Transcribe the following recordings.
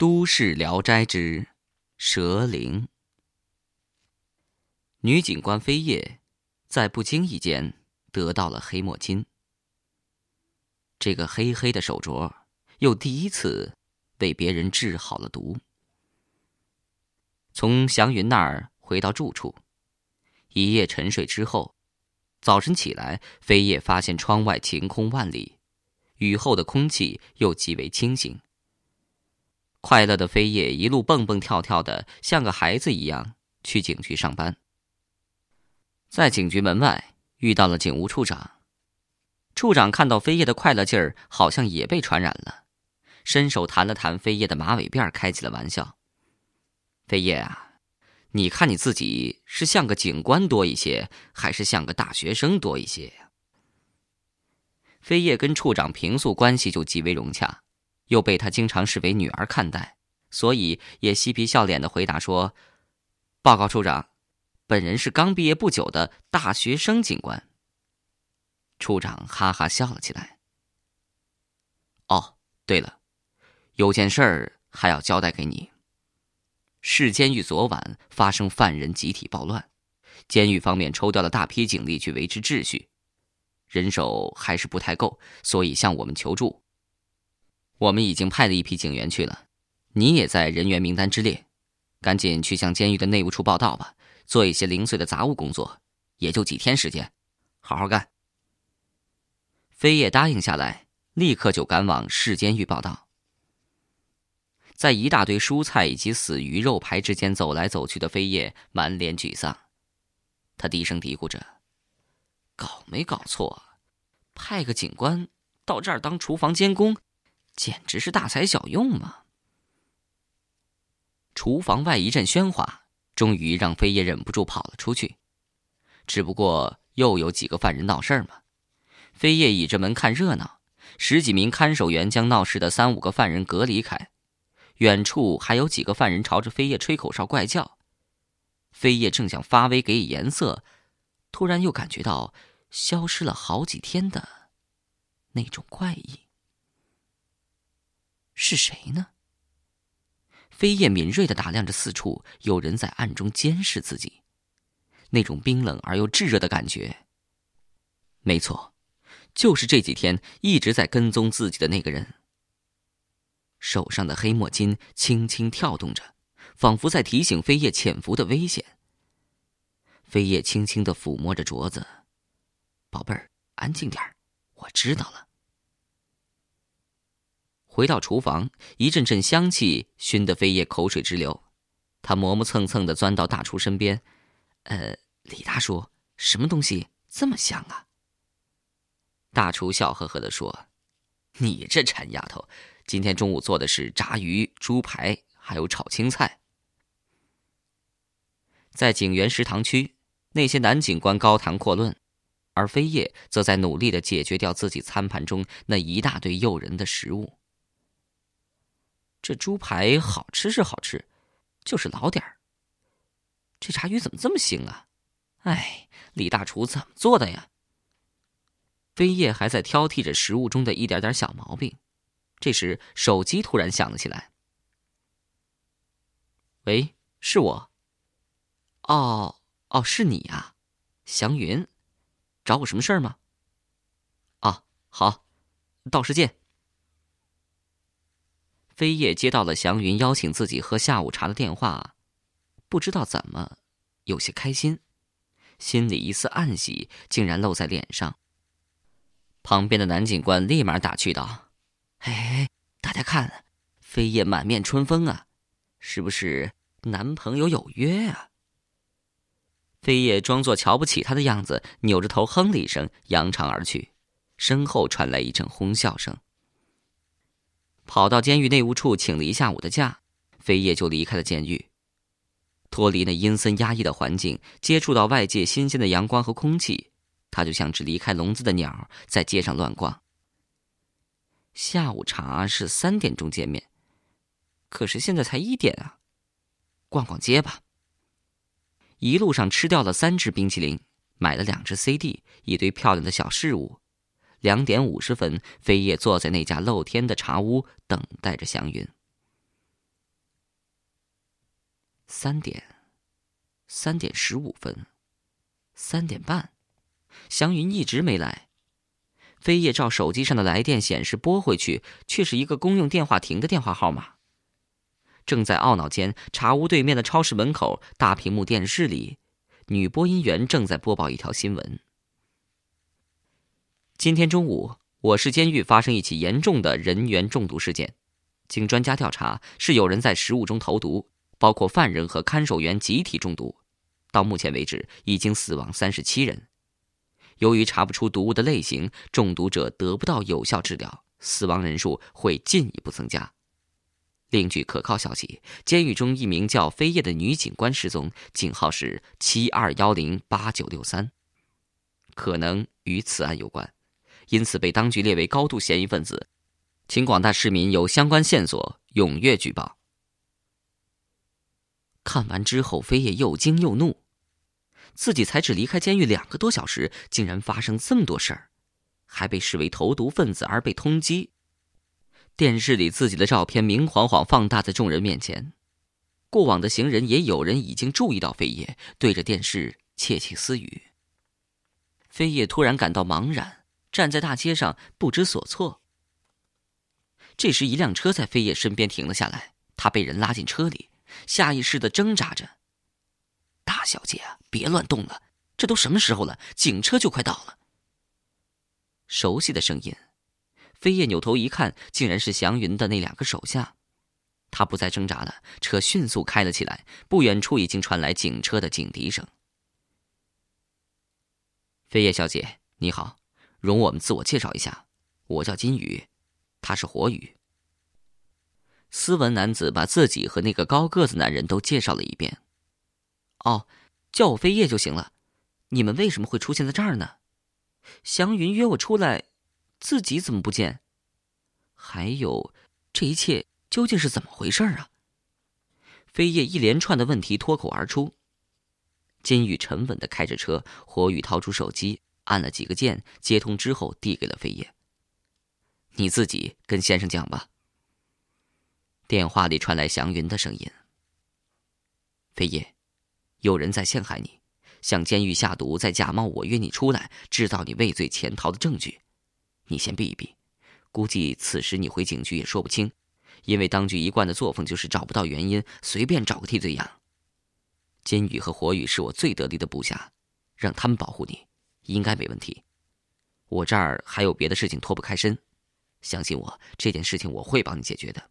都市聊斋之蛇灵。女警官飞叶在不经意间得到了黑墨金。这个黑黑的手镯，又第一次为别人治好了毒。从祥云那儿回到住处，一夜沉睡之后，早晨起来，飞叶发现窗外晴空万里，雨后的空气又极为清新。快乐的飞叶一路蹦蹦跳跳的，像个孩子一样去警局上班。在警局门外遇到了警务处长，处长看到飞叶的快乐劲儿，好像也被传染了，伸手弹了弹飞叶的马尾辫，开起了玩笑：“飞叶啊，你看你自己是像个警官多一些，还是像个大学生多一些呀？”飞叶跟处长平素关系就极为融洽。又被他经常视为女儿看待，所以也嬉皮笑脸的回答说：“报告处长，本人是刚毕业不久的大学生警官。”处长哈哈笑了起来。哦，对了，有件事儿还要交代给你。市监狱昨晚发生犯人集体暴乱，监狱方面抽调了大批警力去维持秩序，人手还是不太够，所以向我们求助。我们已经派了一批警员去了，你也在人员名单之列，赶紧去向监狱的内务处报道吧，做一些零碎的杂物工作，也就几天时间，好好干。飞叶答应下来，立刻就赶往市监狱报道。在一大堆蔬菜以及死鱼肉排之间走来走去的飞叶满脸沮丧，他低声嘀咕着：“搞没搞错？派个警官到这儿当厨房监工？”简直是大材小用嘛！厨房外一阵喧哗，终于让飞叶忍不住跑了出去。只不过又有几个犯人闹事儿嘛，飞叶倚着门看热闹。十几名看守员将闹事的三五个犯人隔离开，远处还有几个犯人朝着飞叶吹口哨怪叫。飞叶正想发威给以颜色，突然又感觉到消失了好几天的那种怪异。是谁呢？飞燕敏锐的打量着四处，有人在暗中监视自己。那种冰冷而又炙热的感觉，没错，就是这几天一直在跟踪自己的那个人。手上的黑墨金轻轻跳动着，仿佛在提醒飞叶潜伏的危险。飞叶轻轻的抚摸着镯子，宝贝儿，安静点儿，我知道了。回到厨房，一阵阵香气熏得飞叶口水直流。他磨磨蹭蹭的钻到大厨身边：“呃，李大叔，什么东西这么香啊？”大厨笑呵呵的说：“你这馋丫头，今天中午做的是炸鱼、猪排，还有炒青菜。”在警员食堂区，那些男警官高谈阔论，而飞叶则在努力的解决掉自己餐盘中那一大堆诱人的食物。这猪排好吃是好吃，就是老点儿。这炸鱼怎么这么腥啊？哎，李大厨怎么做的呀？飞叶还在挑剔着食物中的一点点小毛病，这时手机突然响了起来。喂，是我。哦哦，是你呀，祥云，找我什么事儿吗？啊，好，到时见。飞叶接到了祥云邀请自己喝下午茶的电话，不知道怎么，有些开心，心里一丝暗喜竟然露在脸上。旁边的男警官立马打趣道：“哎，大家看，飞叶满面春风啊，是不是男朋友有约啊？”飞叶装作瞧不起他的样子，扭着头哼了一声，扬长而去，身后传来一阵哄笑声。跑到监狱内务处请了一下午的假，飞叶就离开了监狱。脱离那阴森压抑的环境，接触到外界新鲜的阳光和空气，他就像只离开笼子的鸟，在街上乱逛。下午茶是三点钟见面，可是现在才一点啊，逛逛街吧。一路上吃掉了三只冰淇淋，买了两只 CD，一堆漂亮的小饰物。两点五十分，飞叶坐在那家露天的茶屋，等待着祥云。三点，三点十五分，三点半，祥云一直没来。飞叶照手机上的来电显示拨回去，却是一个公用电话亭的电话号码。正在懊恼间，茶屋对面的超市门口大屏幕电视里，女播音员正在播报一条新闻：今天中午，我市监狱发生一起严重的人员中毒事件。经专家调查，是有人在食物中投毒，包括犯人和看守员集体中毒。到目前为止，已经死亡三十七人。由于查不出毒物的类型，中毒者得不到有效治疗，死亡人数会进一步增加。另据可靠消息，监狱中一名叫飞叶的女警官失踪，警号是七二幺零八九六三，可能与此案有关，因此被当局列为高度嫌疑分子。请广大市民有相关线索踊跃举报。看完之后，飞叶又惊又怒，自己才只离开监狱两个多小时，竟然发生这么多事儿，还被视为投毒分子而被通缉。电视里自己的照片明晃晃放大在众人面前，过往的行人也有人已经注意到飞叶对着电视窃窃私语。飞叶突然感到茫然，站在大街上不知所措。这时，一辆车在飞叶身边停了下来，他被人拉进车里，下意识的挣扎着。大小姐啊，别乱动了，这都什么时候了，警车就快到了。熟悉的声音，飞叶扭头一看，竟然是祥云的那两个手下。他不再挣扎了，车迅速开了起来，不远处已经传来警车的警笛声。飞叶小姐，你好，容我们自我介绍一下，我叫金宇。他是火宇。斯文男子把自己和那个高个子男人都介绍了一遍。哦，叫我飞叶就行了。你们为什么会出现在这儿呢？祥云约我出来，自己怎么不见？还有，这一切究竟是怎么回事啊？飞叶一连串的问题脱口而出。金宇沉稳的开着车，火宇掏出手机，按了几个键，接通之后递给了飞叶。你自己跟先生讲吧。电话里传来祥云的声音：“飞叶，有人在陷害你，向监狱下毒，再假冒我约你出来，制造你畏罪潜逃的证据。你先避一避，估计此时你回警局也说不清，因为当局一贯的作风就是找不到原因，随便找个替罪羊。金宇和火宇是我最得力的部下，让他们保护你，应该没问题。我这儿还有别的事情脱不开身。”相信我，这件事情我会帮你解决的。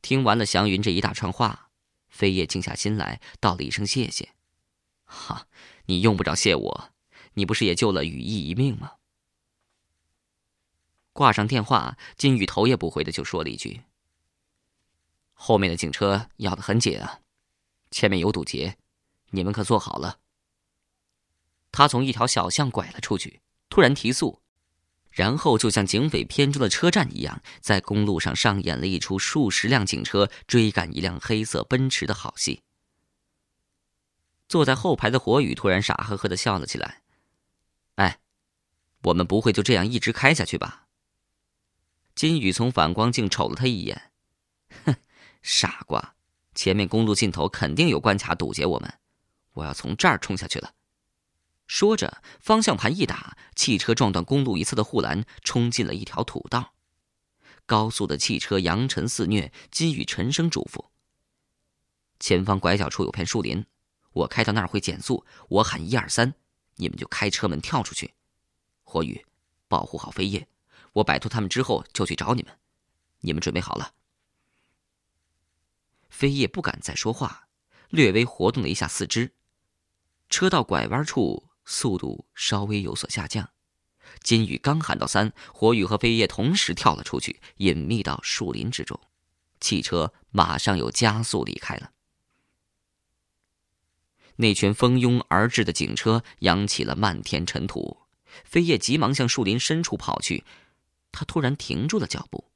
听完了祥云这一大串话，飞叶静下心来，道了一声谢谢。哈，你用不着谢我，你不是也救了羽翼一命吗？挂上电话，金宇头也不回的就说了一句：“后面的警车要的很紧啊，前面有堵截，你们可坐好了。”他从一条小巷拐了出去，突然提速。然后就像警匪片中的车站一样，在公路上上演了一出数十辆警车追赶一辆黑色奔驰的好戏。坐在后排的火宇突然傻呵呵的笑了起来：“哎，我们不会就这样一直开下去吧？”金宇从反光镜瞅了他一眼：“哼，傻瓜，前面公路尽头肯定有关卡堵截我们，我要从这儿冲下去了。”说着，方向盘一打，汽车撞断公路一侧的护栏，冲进了一条土道。高速的汽车扬尘肆虐，金宇沉声嘱咐：“前方拐角处有片树林，我开到那儿会减速，我喊一二三，你们就开车门跳出去。火雨，保护好飞叶，我摆脱他们之后就去找你们。你们准备好了？”飞叶不敢再说话，略微活动了一下四肢。车到拐弯处。速度稍微有所下降，金宇刚喊到三，火宇和飞叶同时跳了出去，隐秘到树林之中。汽车马上又加速离开了。那群蜂拥而至的警车扬起了漫天尘土，飞叶急忙向树林深处跑去，他突然停住了脚步。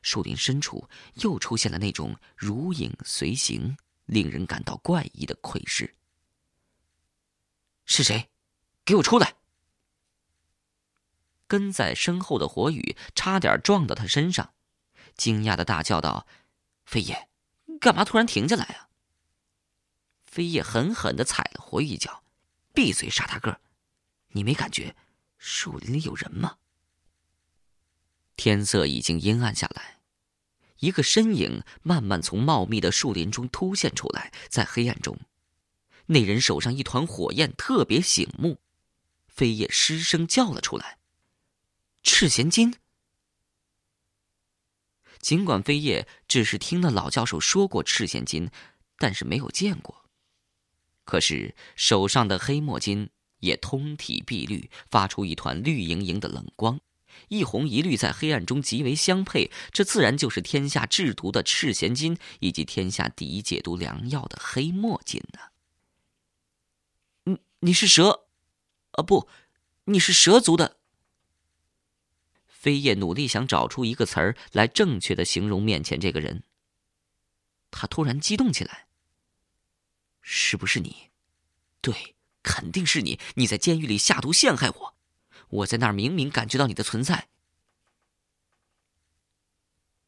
树林深处又出现了那种如影随形、令人感到怪异的窥视。是谁？给我出来！跟在身后的火雨差点撞到他身上，惊讶的大叫道：“飞叶，干嘛突然停下来啊？飞叶狠狠的踩了火雨一脚，闭嘴，傻大个！你没感觉树林里有人吗？天色已经阴暗下来，一个身影慢慢从茂密的树林中凸现出来，在黑暗中，那人手上一团火焰，特别醒目。飞叶失声叫了出来：“赤贤金。”尽管飞叶只是听了老教授说过赤贤金，但是没有见过。可是手上的黑墨金也通体碧绿，发出一团绿莹莹的冷光，一红一绿在黑暗中极为相配，这自然就是天下制毒的赤贤金，以及天下第一解毒良药的黑墨金呢。你是蛇？啊不，你是蛇族的。飞叶努力想找出一个词儿来正确的形容面前这个人。他突然激动起来。是不是你？对，肯定是你！你在监狱里下毒陷害我，我在那儿明明感觉到你的存在。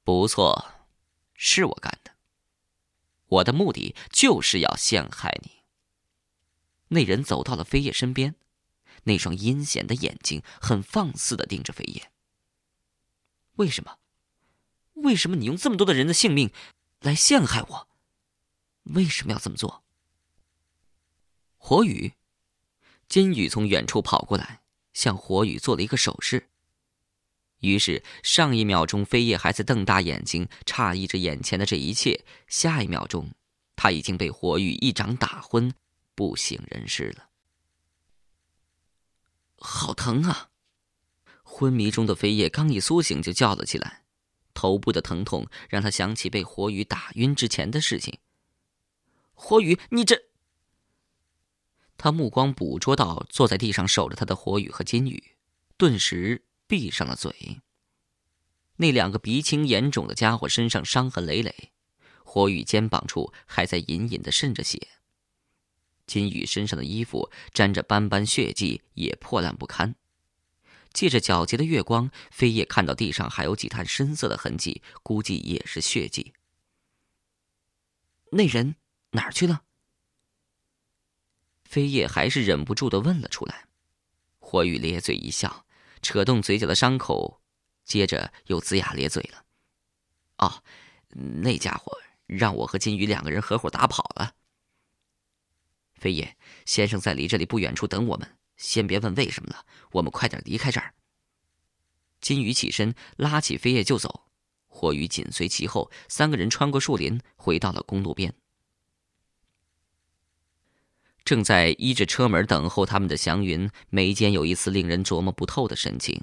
不错，是我干的。我的目的就是要陷害你。那人走到了飞叶身边。那双阴险的眼睛很放肆的盯着飞叶。为什么？为什么你用这么多的人的性命来陷害我？为什么要这么做？火雨，金宇从远处跑过来，向火雨做了一个手势。于是，上一秒钟飞叶还在瞪大眼睛诧异着眼前的这一切，下一秒钟，他已经被火雨一掌打昏，不省人事了。好疼啊！昏迷中的飞叶刚一苏醒就叫了起来，头部的疼痛让他想起被火雨打晕之前的事情。火雨，你这……他目光捕捉到坐在地上守着他的火雨和金雨，顿时闭上了嘴。那两个鼻青眼肿的家伙身上伤痕累累，火雨肩膀处还在隐隐的渗着血。金宇身上的衣服沾着斑斑血迹，也破烂不堪。借着皎洁的月光，飞叶看到地上还有几滩深色的痕迹，估计也是血迹。那人哪儿去了？飞叶还是忍不住的问了出来。火雨咧嘴一笑，扯动嘴角的伤口，接着又龇牙咧嘴了。哦，那家伙让我和金宇两个人合伙打跑了。飞叶先生在离这里不远处等我们，先别问为什么了，我们快点离开这儿。金鱼起身拉起飞叶就走，火雨紧随其后，三个人穿过树林，回到了公路边。正在依着车门等候他们的祥云，眉间有一丝令人琢磨不透的神情，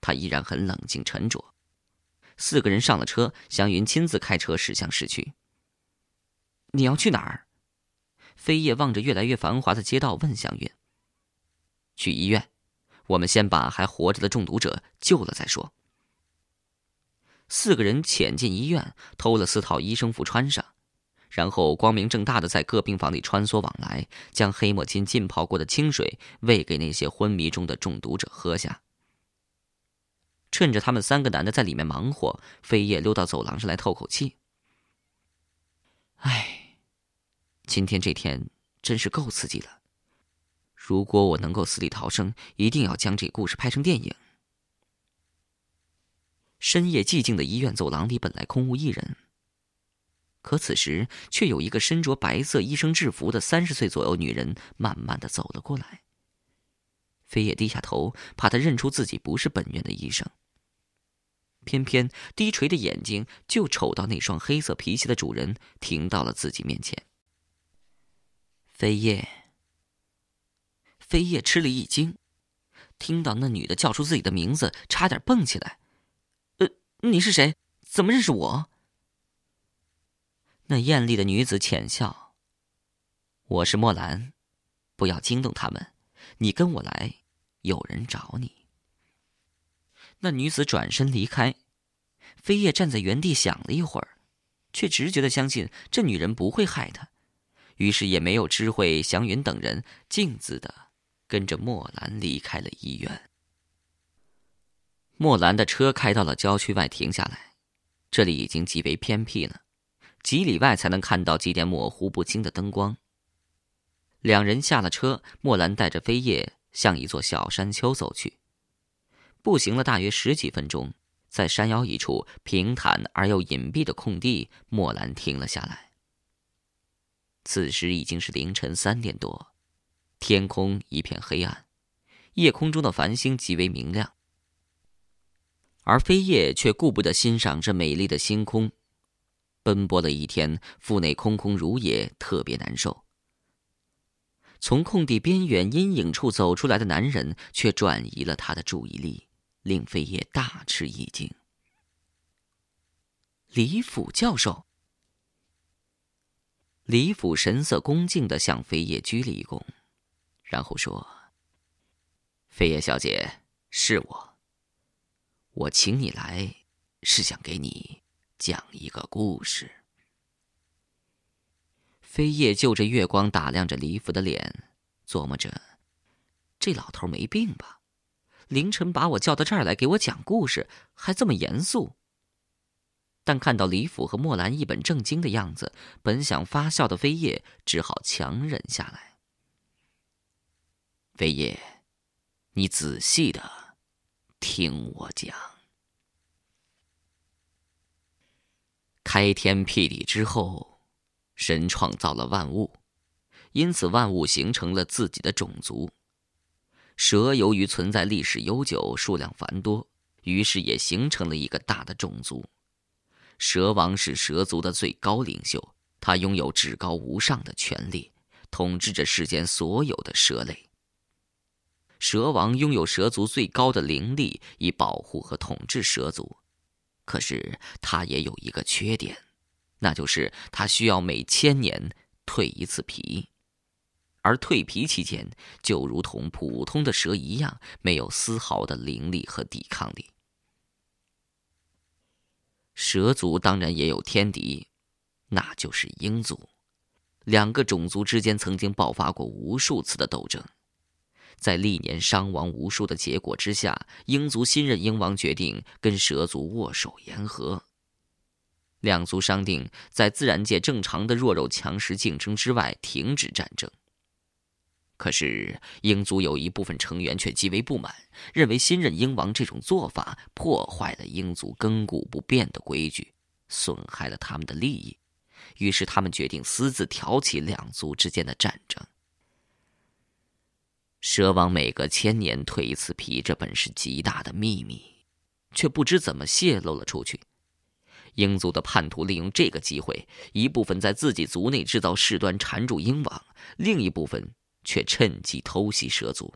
他依然很冷静沉着。四个人上了车，祥云亲自开车驶向市区。你要去哪儿？飞叶望着越来越繁华的街道，问祥云：“去医院，我们先把还活着的中毒者救了再说。”四个人潜进医院，偷了四套医生服穿上，然后光明正大的在各病房里穿梭往来，将黑墨金浸泡过的清水喂给那些昏迷中的中毒者喝下。趁着他们三个男的在里面忙活，飞叶溜到走廊上来透口气：“今天这天真是够刺激了。如果我能够死里逃生，一定要将这故事拍成电影。深夜寂静的医院走廊里本来空无一人，可此时却有一个身着白色医生制服的三十岁左右女人慢慢的走了过来。飞叶低下头，怕她认出自己不是本院的医生。偏偏低垂的眼睛就瞅到那双黑色皮鞋的主人停到了自己面前。飞叶，飞叶吃了一惊，听到那女的叫出自己的名字，差点蹦起来。呃，你是谁？怎么认识我？那艳丽的女子浅笑：“我是莫兰，不要惊动他们。你跟我来，有人找你。”那女子转身离开，飞叶站在原地想了一会儿，却直觉的相信这女人不会害他。于是也没有知会祥云等人，径自的跟着墨兰离开了医院。墨兰的车开到了郊区外停下来，这里已经极为偏僻了，几里外才能看到几点模糊不清的灯光。两人下了车，莫兰带着飞叶向一座小山丘走去。步行了大约十几分钟，在山腰一处平坦而又隐蔽的空地，莫兰停了下来。此时已经是凌晨三点多，天空一片黑暗，夜空中的繁星极为明亮，而飞叶却顾不得欣赏这美丽的星空。奔波了一天，腹内空空如也，特别难受。从空地边缘阴影处走出来的男人，却转移了他的注意力，令飞叶大吃一惊。李府教授。李府神色恭敬的向飞叶鞠了一躬，然后说：“飞叶小姐，是我。我请你来，是想给你。”讲一个故事。飞叶就着月光打量着李府的脸，琢磨着：这老头没病吧？凌晨把我叫到这儿来给我讲故事，还这么严肃。但看到李府和墨兰一本正经的样子，本想发笑的飞叶只好强忍下来。飞叶，你仔细的听我讲。开天辟地之后，神创造了万物，因此万物形成了自己的种族。蛇由于存在历史悠久，数量繁多，于是也形成了一个大的种族。蛇王是蛇族的最高领袖，他拥有至高无上的权力，统治着世间所有的蛇类。蛇王拥有蛇族最高的灵力，以保护和统治蛇族。可是他也有一个缺点，那就是他需要每千年蜕一次皮，而蜕皮期间就如同普通的蛇一样，没有丝毫的灵力和抵抗力。蛇族当然也有天敌，那就是鹰族，两个种族之间曾经爆发过无数次的斗争。在历年伤亡无数的结果之下，鹰族新任鹰王决定跟蛇族握手言和。两族商定，在自然界正常的弱肉强食竞争之外，停止战争。可是鹰族有一部分成员却极为不满，认为新任鹰王这种做法破坏了鹰族亘古不变的规矩，损害了他们的利益。于是他们决定私自挑起两族之间的战争。蛇王每隔千年蜕一次皮，这本是极大的秘密，却不知怎么泄露了出去。鹰族的叛徒利用这个机会，一部分在自己族内制造事端缠住鹰王，另一部分却趁机偷袭蛇族。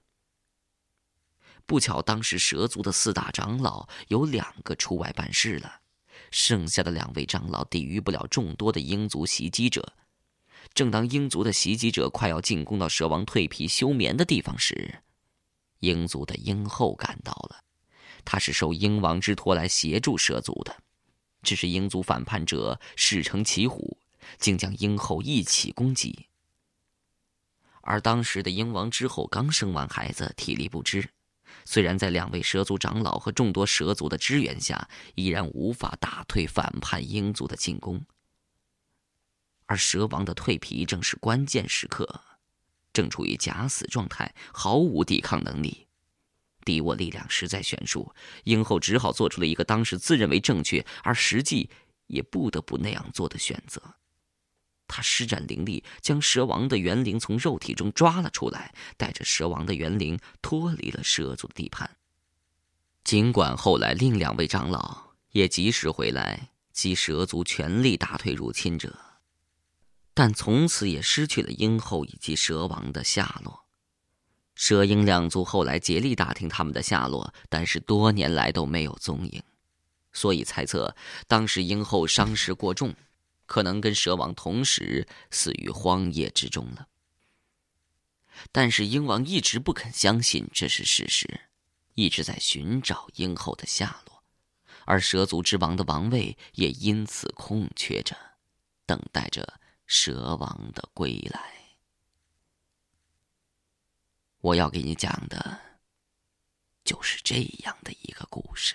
不巧，当时蛇族的四大长老有两个出外办事了，剩下的两位长老抵御不了众多的鹰族袭击者。正当鹰族的袭击者快要进攻到蛇王蜕皮休眠的地方时，鹰族的鹰后赶到了。他是受鹰王之托来协助蛇族的，只是鹰族反叛者势成骑虎，竟将鹰后一起攻击。而当时的鹰王之后刚生完孩子，体力不支，虽然在两位蛇族长老和众多蛇族的支援下，依然无法打退反叛鹰族的进攻。而蛇王的蜕皮正是关键时刻，正处于假死状态，毫无抵抗能力，敌我力量实在悬殊。鹰后只好做出了一个当时自认为正确，而实际也不得不那样做的选择。他施展灵力，将蛇王的元灵从肉体中抓了出来，带着蛇王的元灵脱离了蛇族的地盘。尽管后来另两位长老也及时回来，及蛇族全力打退入侵者。但从此也失去了鹰后以及蛇王的下落。蛇鹰两族后来竭力打听他们的下落，但是多年来都没有踪影，所以猜测当时鹰后伤势过重，可能跟蛇王同时死于荒野之中了。但是鹰王一直不肯相信这是事实，一直在寻找鹰后的下落，而蛇族之王的王位也因此空缺着，等待着。蛇王的归来，我要给你讲的，就是这样的一个故事。